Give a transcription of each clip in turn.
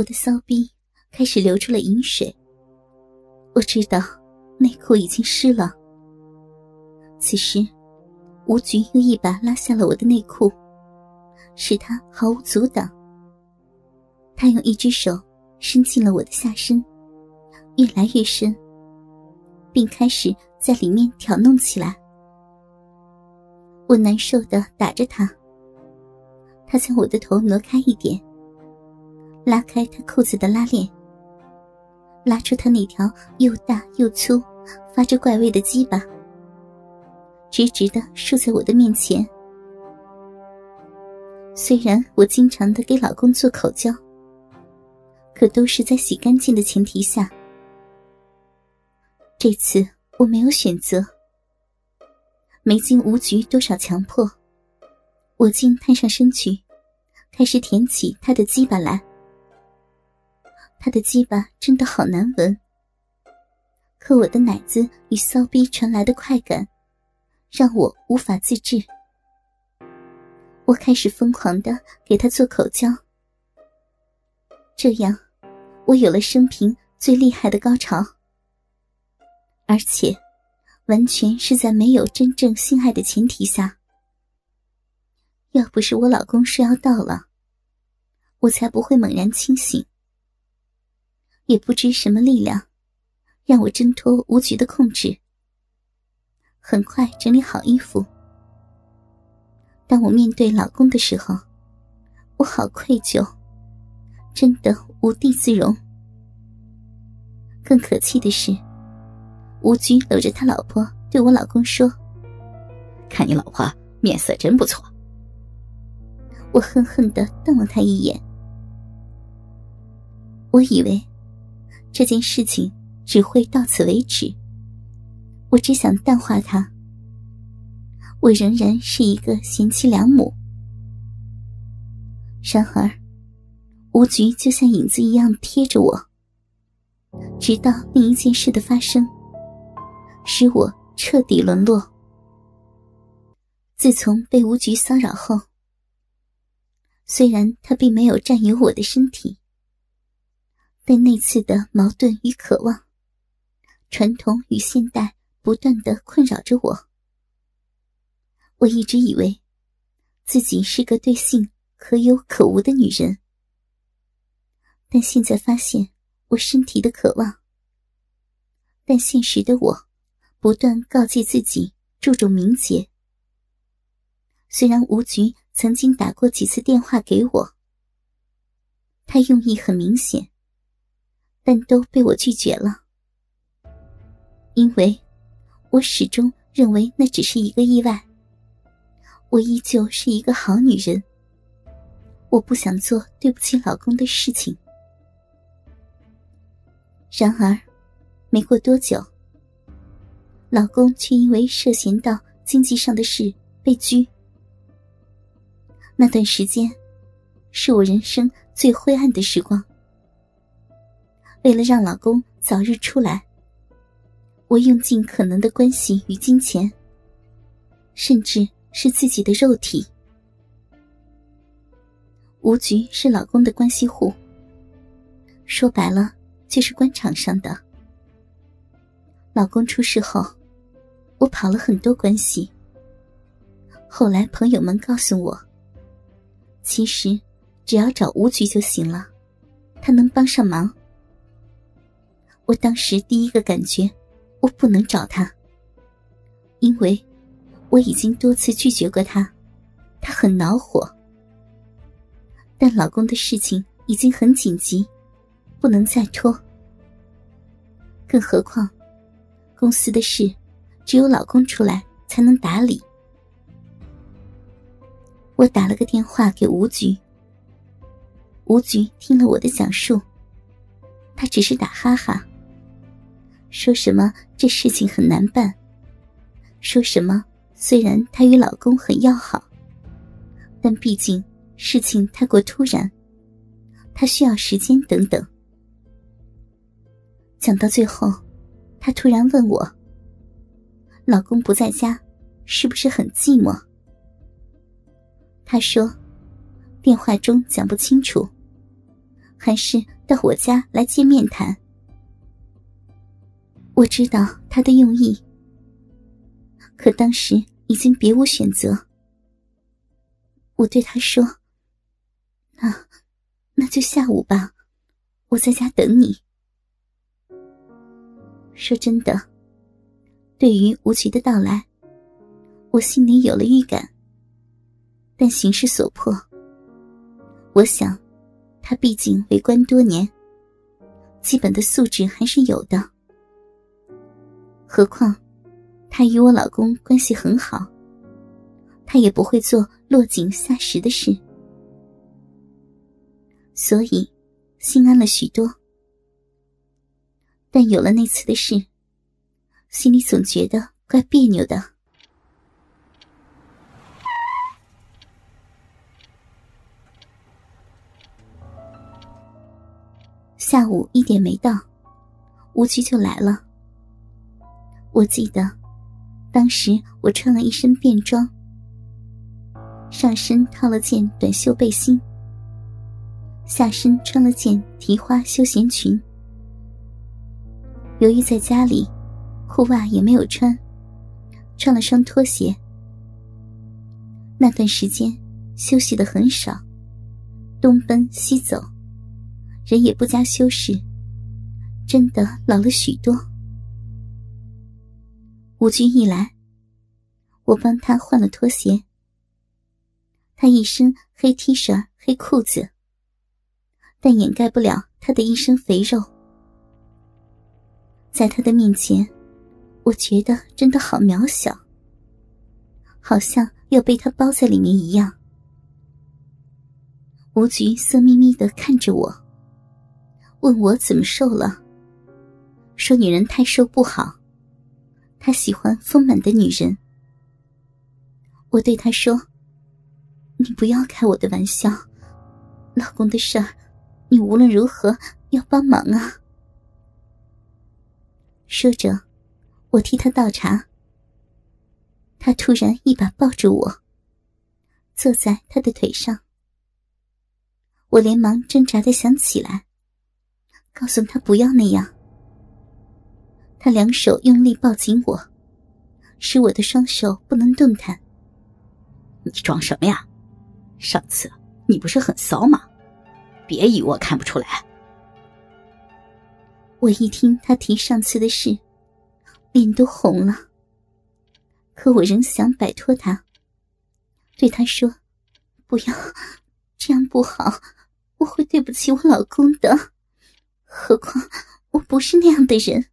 我的骚逼开始流出了饮水，我知道内裤已经湿了。此时，吴局又一把拉下了我的内裤，使他毫无阻挡。他用一只手伸进了我的下身，越来越深，并开始在里面挑弄起来。我难受的打着他，他将我的头挪开一点，拉开他裤子的拉链，拉出他那条又大又粗、发着怪味的鸡巴。直直的竖在我的面前。虽然我经常的给老公做口交，可都是在洗干净的前提下。这次我没有选择，没经无局多少强迫，我竟探上身去，开始舔起他的鸡巴来。他的鸡巴真的好难闻，可我的奶子与骚逼传来的快感。让我无法自制，我开始疯狂的给他做口交，这样，我有了生平最厉害的高潮，而且，完全是在没有真正性爱的前提下。要不是我老公说要到了，我才不会猛然清醒。也不知什么力量，让我挣脱吴局的控制。很快整理好衣服。当我面对老公的时候，我好愧疚，真的无地自容。更可气的是，吴局搂着他老婆对我老公说：“看你老婆面色真不错。”我恨恨的瞪了他一眼。我以为这件事情只会到此为止。我只想淡化他。我仍然是一个贤妻良母。然而，吴局就像影子一样贴着我，直到另一件事的发生，使我彻底沦落。自从被吴局骚扰后，虽然他并没有占有我的身体，但那次的矛盾与渴望，传统与现代。不断的困扰着我。我一直以为自己是个对性可有可无的女人，但现在发现我身体的渴望。但现实的我不断告诫自己注重名节。虽然吴局曾经打过几次电话给我，他用意很明显，但都被我拒绝了，因为。我始终认为那只是一个意外。我依旧是一个好女人。我不想做对不起老公的事情。然而，没过多久，老公却因为涉嫌到经济上的事被拘。那段时间，是我人生最灰暗的时光。为了让老公早日出来。我用尽可能的关系与金钱，甚至是自己的肉体。吴局是老公的关系户，说白了就是官场上的。老公出事后，我跑了很多关系。后来朋友们告诉我，其实只要找吴局就行了，他能帮上忙。我当时第一个感觉。我不能找他，因为我已经多次拒绝过他，他很恼火。但老公的事情已经很紧急，不能再拖。更何况，公司的事只有老公出来才能打理。我打了个电话给吴局，吴局听了我的讲述，他只是打哈哈。说什么这事情很难办，说什么虽然她与老公很要好，但毕竟事情太过突然，她需要时间等等。讲到最后，她突然问我：“老公不在家，是不是很寂寞？”她说：“电话中讲不清楚，还是到我家来见面谈？我知道他的用意，可当时已经别无选择。我对他说：“那，那就下午吧，我在家等你。”说真的，对于吴局的到来，我心里有了预感。但形势所迫，我想，他毕竟为官多年，基本的素质还是有的。何况，他与我老公关系很好，他也不会做落井下石的事，所以心安了许多。但有了那次的事，心里总觉得怪别扭的。下午一点没到，吴局就来了。我记得，当时我穿了一身便装，上身套了件短袖背心，下身穿了件提花休闲裙。由于在家里，裤袜也没有穿，穿了双拖鞋。那段时间休息的很少，东奔西走，人也不加修饰，真的老了许多。吴军一来，我帮他换了拖鞋。他一身黑 T 恤、黑裤子，但掩盖不了他的一身肥肉。在他的面前，我觉得真的好渺小，好像要被他包在里面一样。吴局色眯眯的看着我，问我怎么瘦了，说女人太瘦不好，他喜欢丰满的女人。我对他说：“你不要开我的玩笑，老公的事，你无论如何要帮忙啊。”说着，我替他倒茶。他突然一把抱住我，坐在他的腿上。我连忙挣扎的想起来，告诉他不要那样。他两手用力抱紧我，使我的双手不能动弹。你装什么呀？上次你不是很骚吗？别以为我看不出来。我一听他提上次的事，脸都红了。可我仍想摆脱他，对他说：“不要，这样不好，我会对不起我老公的。何况我不是那样的人。”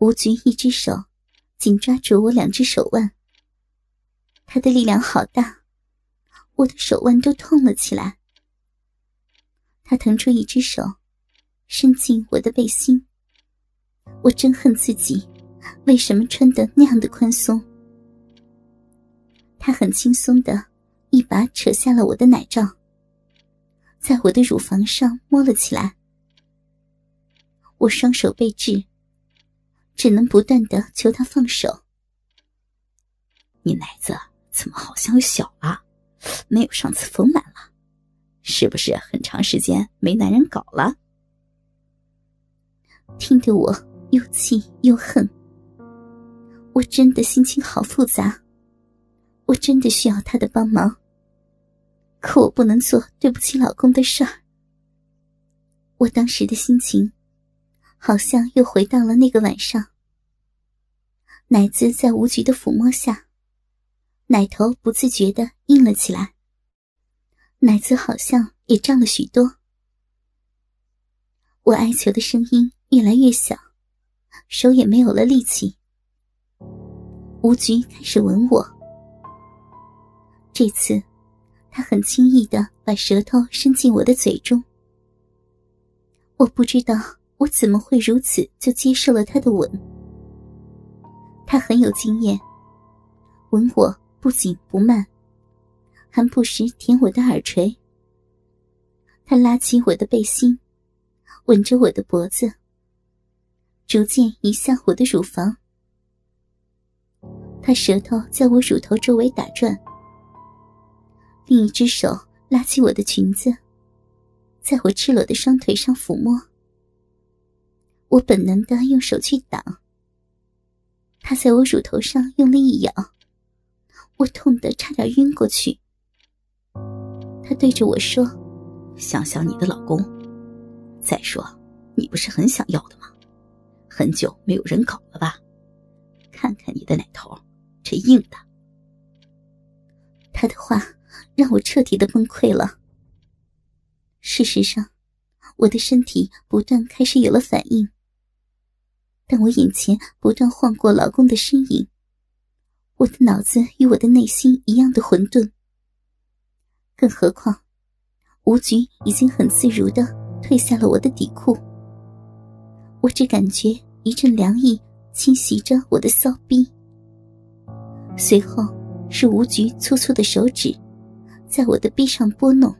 吴局一只手紧抓住我两只手腕，他的力量好大，我的手腕都痛了起来。他腾出一只手。伸进我的背心，我真恨自己，为什么穿的那样的宽松？他很轻松的一把扯下了我的奶罩，在我的乳房上摸了起来。我双手被制，只能不断的求他放手。你奶子怎么好像小了？没有上次丰满了？是不是很长时间没男人搞了？听得我又气又恨，我真的心情好复杂，我真的需要他的帮忙，可我不能做对不起老公的事儿。我当时的心情，好像又回到了那个晚上。奶子在无局的抚摸下，奶头不自觉的硬了起来，奶子好像也胀了许多。我哀求的声音。越来越小，手也没有了力气。吴局开始吻我，这次他很轻易的把舌头伸进我的嘴中。我不知道我怎么会如此就接受了他的吻。他很有经验，吻我不紧不慢，还不时舔我的耳垂。他拉起我的背心，吻着我的脖子。逐渐移向我的乳房，他舌头在我乳头周围打转，另一只手拉起我的裙子，在我赤裸的双腿上抚摸。我本能的用手去挡，他在我乳头上用力一咬，我痛得差点晕过去。他对着我说：“想想你的老公，再说，你不是很想要的吗？很久没有人搞了吧？看看你的奶头，这硬的。”他的话让我彻底的崩溃了。事实上，我的身体不断开始有了反应。但我眼前不断晃过老公的身影，我的脑子与我的内心一样的混沌。更何况，吴局已经很自如的褪下了我的底裤，我只感觉一阵凉意侵袭着我的骚逼。随后是吴局粗粗的手指，在我的臂上拨弄。